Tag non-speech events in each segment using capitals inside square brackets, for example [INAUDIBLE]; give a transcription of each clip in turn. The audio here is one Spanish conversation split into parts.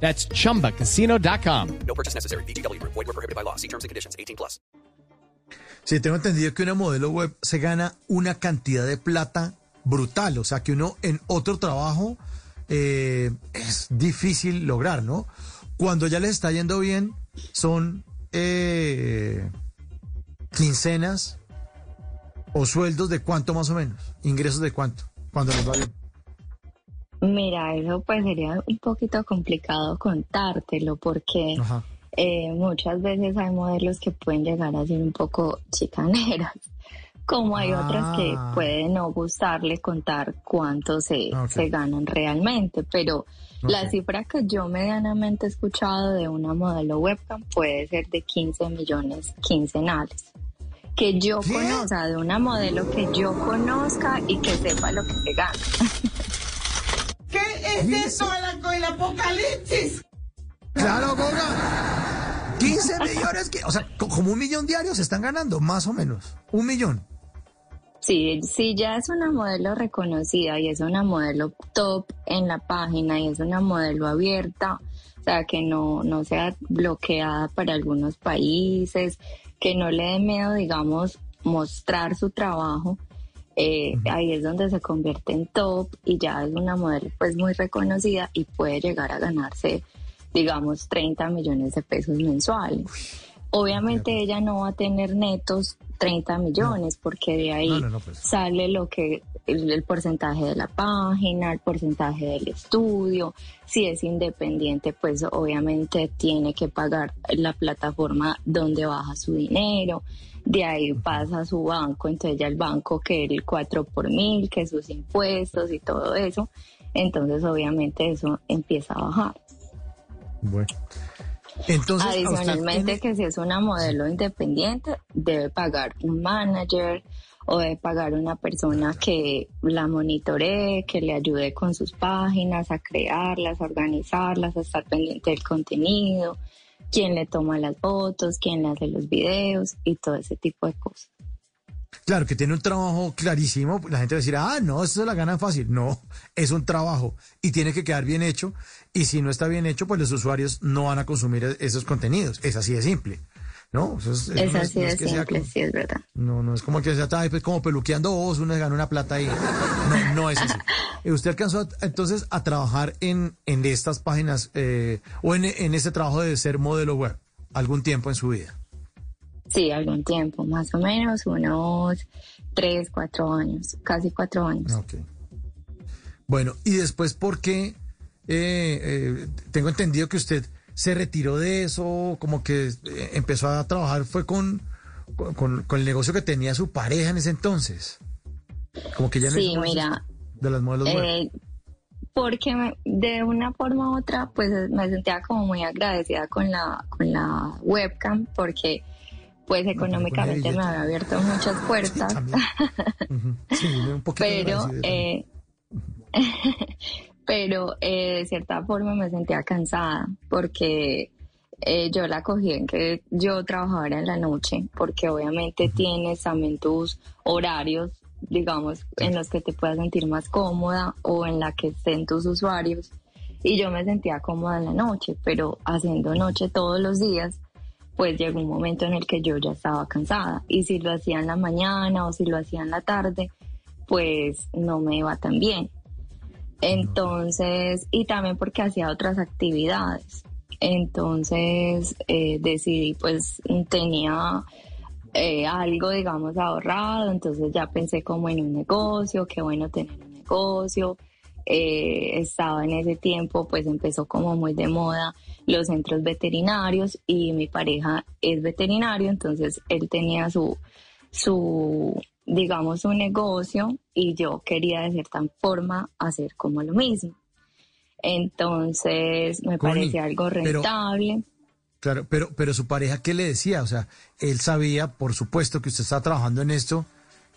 That's chumbacasino.com. No purchase necessary. BGW. Void were prohibited by law. See terms and conditions. 18 plus. Sí, tengo entendido que una modelo web se gana una cantidad de plata brutal. O sea, que uno en otro trabajo eh, es difícil lograr, ¿no? Cuando ya les está yendo bien, son eh, quincenas o sueldos de cuánto más o menos, ingresos de cuánto, cuando les va bien. Mira, eso pues sería un poquito complicado contártelo porque eh, muchas veces hay modelos que pueden llegar a ser un poco chicaneras, [LAUGHS] como hay otras que Ah. pueden no gustarle contar cuánto se, Ok. se ganan realmente, pero la cifra que yo medianamente he escuchado de una modelo webcam puede ser de 15 millones quincenales. Que yo ¿Qué? conozca, de una modelo que yo conozca y que sepa lo que se gana. [LAUGHS] ¿Qué es eso el, el apocalipsis? Claro, Goga. 15 millones, que, o sea, co- como un millón diarios se están ganando, más o menos. Un millón. Sí, sí, ya es una modelo reconocida y es una modelo top en la página y es una modelo abierta, o sea, que no, no sea bloqueada para algunos países, que no le dé miedo, digamos, mostrar su trabajo. Eh, Ahí es donde se convierte en top y ya es una modelo pues muy reconocida y puede llegar a ganarse, digamos, 30 millones de pesos mensuales. Obviamente ella no va a tener netos 30 millones porque de ahí No, no, no, pues. sale lo que el, el porcentaje de la página, el porcentaje del estudio. Si es independiente, pues obviamente tiene que pagar la plataforma donde baja su dinero. De ahí pasa a su banco, entonces ya el banco que el 4 por mil, que sus impuestos y todo eso. Entonces obviamente eso empieza a bajar. Bueno. Entonces, Adicionalmente tiene- que si es una modelo independiente, debe pagar un manager o debe pagar una persona que la monitoree, que le ayude con sus páginas, a crearlas, a organizarlas, a estar pendiente del contenido, quién le toma las fotos, quién le hace los videos y todo ese tipo de cosas. Claro, que tiene un trabajo clarísimo. La gente va a decir, ah, no, eso se la ganan fácil. No, es un trabajo y tiene que quedar bien hecho. Y si no está bien hecho, pues los usuarios no van a consumir esos contenidos. Es así de simple. ¿No? Eso es, eso Es no así no de que sea simple, como- sí es verdad. No, no es como que sea ay, pues, como peluqueando vos, uno gana una plata ahí. No, no es así. [LAUGHS] ¿Usted alcanzó a- entonces a trabajar en, en estas páginas eh, o en, en este trabajo de ser modelo web algún tiempo en su vida? Sí, algún tiempo, más o menos unos tres, cuatro años, casi cuatro años. Ok. Bueno, y después, ¿por qué? Eh, eh, tengo entendido que usted se retiró de eso, como que eh, empezó a trabajar, fue con, con, con el negocio que tenía su pareja en ese entonces. Como que ya no Sí, mira, de las modelos. Eh, porque de una forma u otra, pues me sentía como muy agradecida con la, con la webcam, porque pues económicamente me había abierto muchas puertas. [LAUGHS] Sí, un poquito pero, eh, [LAUGHS] pero eh, de cierta forma me sentía cansada, porque eh, yo la cogí en que yo trabajaba en la noche, porque obviamente tienes también tus horarios, digamos, en los que te puedas sentir más cómoda o en la que estén tus usuarios. Y yo me sentía cómoda en la noche, pero haciendo noche todos los días, pues llegó un momento en el que yo ya estaba cansada. Y si lo hacía en la mañana o si lo hacía en la tarde, pues no me iba tan bien. Entonces, y también porque hacía otras actividades. Entonces eh, decidí, pues tenía eh, algo, digamos, ahorrado, entonces ya pensé como en un negocio, qué bueno tener un negocio. Eh, estaba en ese tiempo, pues empezó como muy de moda los centros veterinarios y mi pareja es veterinario, entonces él tenía su, su, digamos, su negocio y yo quería de cierta forma hacer como lo mismo. Entonces me Connie, parecía algo pero- rentable. Claro, pero, pero su pareja, ¿qué le decía? O sea, él sabía, por supuesto, que usted estaba trabajando en esto,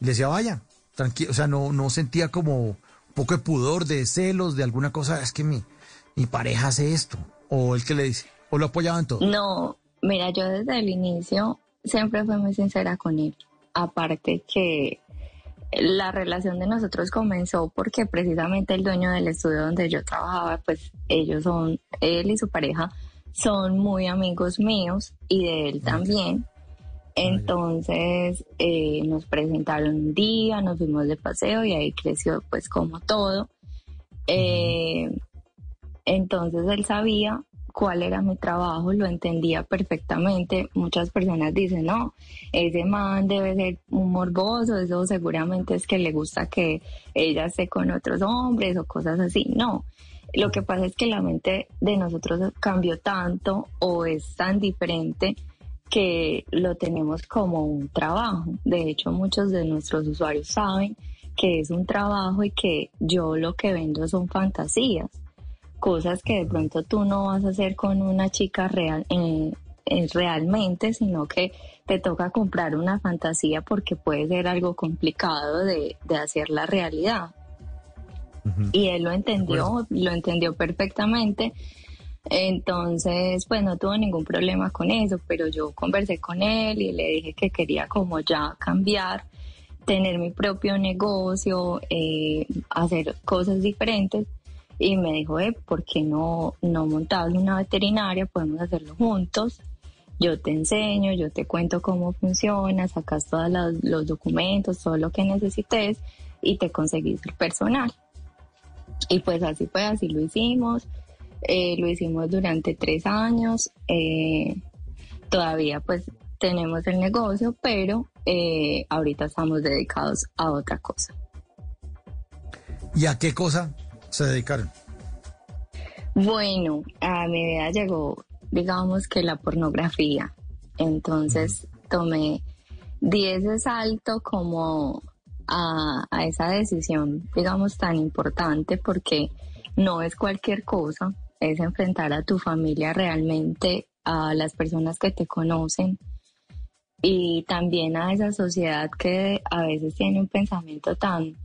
y le decía, vaya, tranquilo, o sea, no, no sentía como un poco de pudor, de celos, de alguna cosa, es que mi, mi pareja hace esto, o el que le dice, o lo apoyaba en todo. No, mira, yo desde el inicio siempre fui muy sincera con él. Aparte que la relación de nosotros comenzó porque precisamente el dueño del estudio donde yo trabajaba, pues ellos son, él y su pareja son muy amigos míos y de él también. Entonces eh, nos presentaron un día, nos fuimos de paseo y ahí creció pues como todo. Eh, entonces él sabía cuál era mi trabajo, lo entendía perfectamente. Muchas personas dicen, no, ese man debe ser un morboso, eso seguramente es que le gusta que ella esté con otros hombres o cosas así. No, lo que pasa es que la mente de nosotros cambió tanto o es tan diferente que lo tenemos como un trabajo. De hecho, muchos de nuestros usuarios saben que es un trabajo y que yo lo que vendo son fantasías cosas que de pronto tú no vas a hacer con una chica real, eh, eh, realmente, sino que te toca comprar una fantasía porque puede ser algo complicado de, de hacer la realidad. Y él lo entendió, lo entendió perfectamente. Entonces, pues no tuvo ningún problema con eso, pero yo conversé con él y le dije que quería como ya cambiar, tener mi propio negocio, eh, hacer cosas diferentes y me dijo, eh, ¿por qué no, no montabas una veterinaria? Podemos hacerlo juntos. Yo te enseño, yo te cuento cómo funciona, sacas todos los, documentos, todo lo que necesites y te conseguís el personal. Y pues así fue, así lo hicimos. Eh, lo hicimos durante tres años. Eh, todavía pues tenemos el negocio, pero eh, ahorita estamos dedicados a otra cosa. ¿Y a qué cosa? Se dedicaron? Bueno, a mi vida llegó, digamos que la pornografía. Entonces tomé 10 de salto como a, a, esa decisión, digamos, tan importante porque no es cualquier cosa, es enfrentar a tu familia realmente, a las personas que te conocen y también a esa sociedad que a veces tiene un pensamiento tan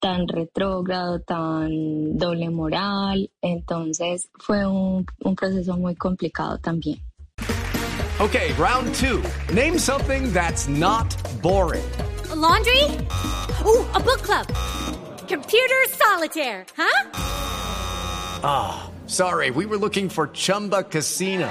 tan retrógrado, tan doble moral. Entonces fue un, un proceso muy complicado también. Okay, round two. Name something that's not boring. A laundry? Ooh, a book club. Computer solitaire, huh? Ah, oh, sorry, we were looking for Chumba Casino.